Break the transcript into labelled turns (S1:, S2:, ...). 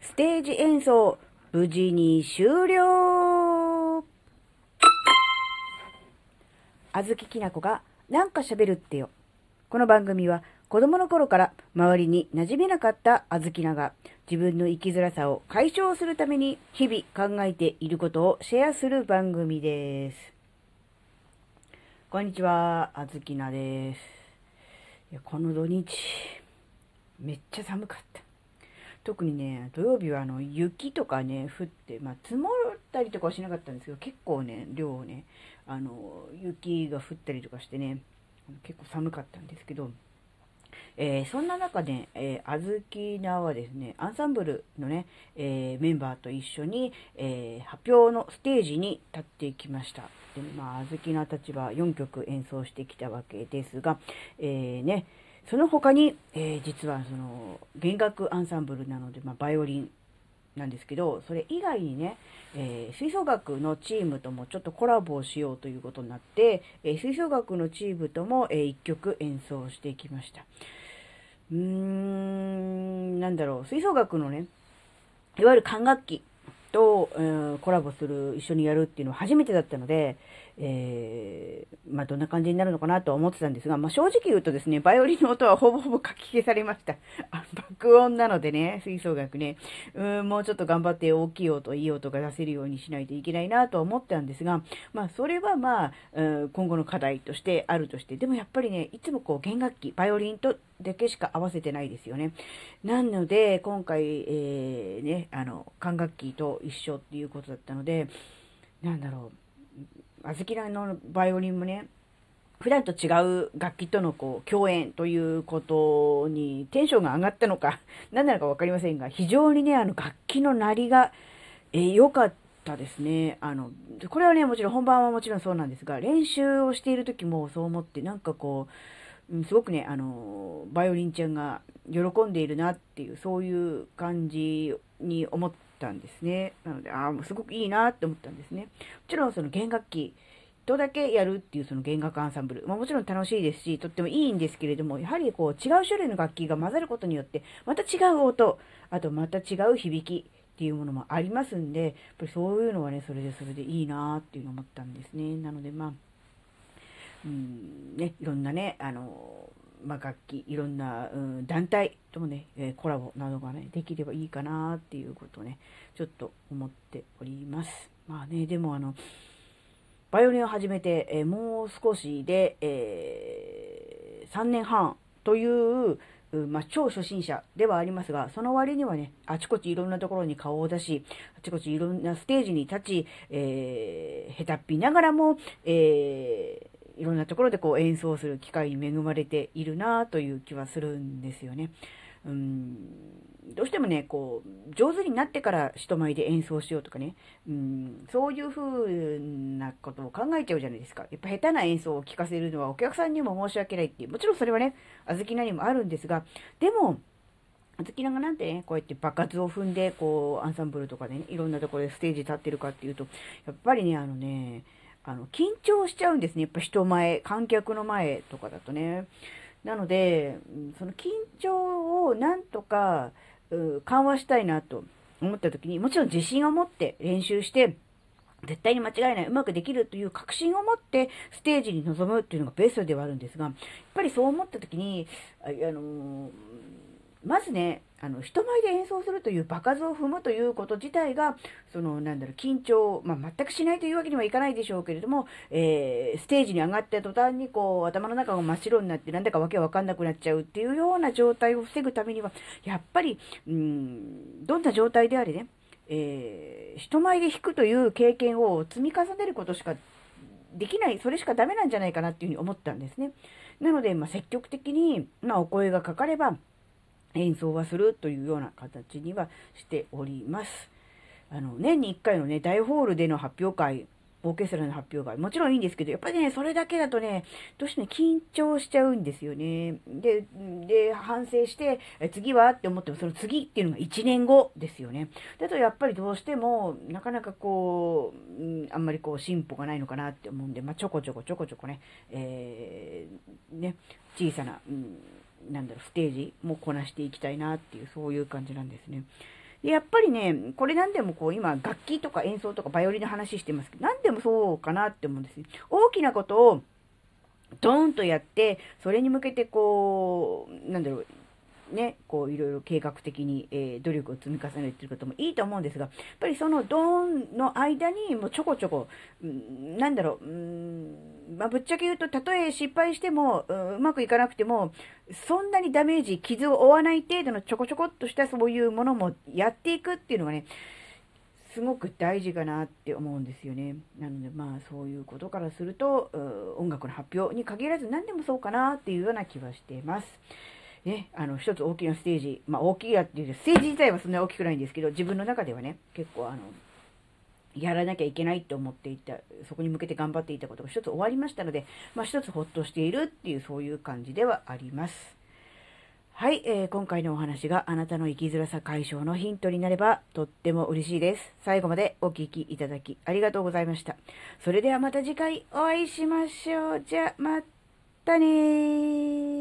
S1: ステージ演奏、無事に終了あずききなこがなんか喋るってよ。この番組は子供の頃から周りに馴染めなかったあずきなが自分の生きづらさを解消するために日々考えていることをシェアする番組です。こんにちは、あずきなです。この土日、めっちゃ寒かった。特にね、土曜日はあの雪とかね、降って、まあ、積もったりとかはしなかったんですけど、結構ね、量ね、あの、雪が降ったりとかしてね、結構寒かったんですけど、えー、そんな中で、えー、あずきなはですね、アンサンブルのね、えー、メンバーと一緒に、えー、発表のステージに立ってきました。で、まあ、あずきなたちは4曲演奏してきたわけですが、えー、ね、その他に、えー、実はその弦楽アンサンブルなので、まあ、バイオリンなんですけど、それ以外にね、えー、吹奏楽のチームともちょっとコラボをしようということになって、えー、吹奏楽のチームとも、えー、1曲演奏していきました。うーん、なんだろう、吹奏楽のね、いわゆる管楽器と、えー、コラボする、一緒にやるっていうのは初めてだったので、えー、まあ、どんな感じになるのかなと思ってたんですが、まあ、正直言うとですね、バイオリンの音はほぼほぼ書き消されました。あ爆音なのでね、吹奏楽ね、うん、もうちょっと頑張って大きい音、いい音が出せるようにしないといけないなと思ったんですが、まあ、それはまあ、今後の課題としてあるとして、でもやっぱりね、いつもこう、弦楽器、バイオリンとだけしか合わせてないですよね。なので、今回、えー、ね、あの、管楽器と一緒っていうことだったので、なんだろう、あずきらのバイオリンもね、普段と違う楽器とのこう共演ということにテンションが上がったのか、何なのか分かりませんが、非常にね、あの楽器の鳴りが良、かったですね。あの、これはね、もちろん本番はもちろんそうなんですが、練習をしている時もそう思って、なんかこう、すごくね、あの、バイオリンちゃんが喜んでいるなっていう、そういう感じに思って、たんですね。なので、ああ、もうすごくいいなって思ったんですね。もちろんその弦楽器とだけやるっていうその弦楽アンサンブル、まあ、もちろん楽しいですし、とってもいいんですけれども、やはりこう違う種類の楽器が混ざることによって、また違う音、あとまた違う響きっていうものもありますんで、やっぱりそういうのはね、それでそれでいいなっていうのを思ったんですね。なのでまあ、うんね、いろんなね、あの、まあ、楽器、いろんな、うん、団体ともね、え、コラボなどがね、できればいいかなっていうことをね、ちょっと思っております。まあね、でもあの、バイオリンを始めて、え、もう少しで、えー、3年半という、まあ、超初心者ではありますが、その割にはね、あちこちいろんなところに顔を出し、あちこちいろんなステージに立ち、えー、下手っぴながらも、えー、いろんなところでこう演奏する機会に恵まれているなという気はするんですよね。うん。どうしてもね、こう、上手になってから人前で演奏しようとかね、うん、そういう風なことを考えちゃうじゃないですか。やっぱ下手な演奏を聴かせるのはお客さんにも申し訳ないっていう、もちろんそれはね、あずきなにもあるんですが、でも、あずきながなんてね、こうやって爆発を踏んで、こう、アンサンブルとかでね、いろんなところでステージ立ってるかっていうと、やっぱりね、あのね、あの、緊張しちゃうんですね。やっぱ人前、観客の前とかだとね。なので、その緊張をなんとか緩和したいなと思った時に、もちろん自信を持って練習して、絶対に間違いない、うまくできるという確信を持ってステージに臨むっていうのがベストではあるんですが、やっぱりそう思った時に、あのまずね、あの、人前で演奏するという場数を踏むということ自体が、その、なんだろう、緊張、まあ、全くしないというわけにはいかないでしょうけれども、えー、ステージに上がった途端に、こう、頭の中が真っ白になって、なんだかわけわかんなくなっちゃうっていうような状態を防ぐためには、やっぱり、うん、どんな状態であれね、えー、人前で弾くという経験を積み重ねることしかできない、それしかダメなんじゃないかなっていうふうに思ったんですね。なので、まあ、積極的に、まあ、お声がかかれば、演奏はするというような形にはしております。あの、年に1回のね、大ホールでの発表会、オーケストラの発表会、もちろんいいんですけど、やっぱりね、それだけだとね、どうしても緊張しちゃうんですよね。で、で、反省して、次はって思っても、その次っていうのが1年後ですよね。だとやっぱりどうしても、なかなかこう、あんまりこう進歩がないのかなって思うんで、まあ、ちょこちょこちょこちょこね、えー、ね、小さな、うんなんだろう、ステージもこなしていきたいなっていう、そういう感じなんですね。でやっぱりね、これ何でもこう、今、楽器とか演奏とかバイオリンの話してますけど、何でもそうかなって思うんですよ。大きなことを、ドーンとやって、それに向けてこう、なんだろう、ね、こういろいろ計画的に、えー、努力を積み重ねていることもいいと思うんですが、やっぱりそのドーンの間にもうちょこちょこ、んなんだろう、うんまあ、ぶっちゃけ言うと、たとえ失敗してもう、うまくいかなくても、そんなにダメージ、傷を負わない程度のちょこちょこっとしたそういうものもやっていくっていうのがね、すごく大事かなって思うんですよね。なのでまあそういうことからすると、音楽の発表に限らず何でもそうかなっていうような気はしています。ね、あの、一つ大きなステージ、まあ大きいやっていう、ステージ自体はそんなに大きくないんですけど、自分の中ではね、結構あの、やらなきゃいけないって思っていた、そこに向けて頑張っていたことが一つ終わりましたので、まあ一つほっとしているっていう、そういう感じではあります。はい、えー、今回のお話があなたの生きづらさ解消のヒントになればとっても嬉しいです。最後までお聴きいただきありがとうございました。それではまた次回お会いしましょう。じゃ、またね。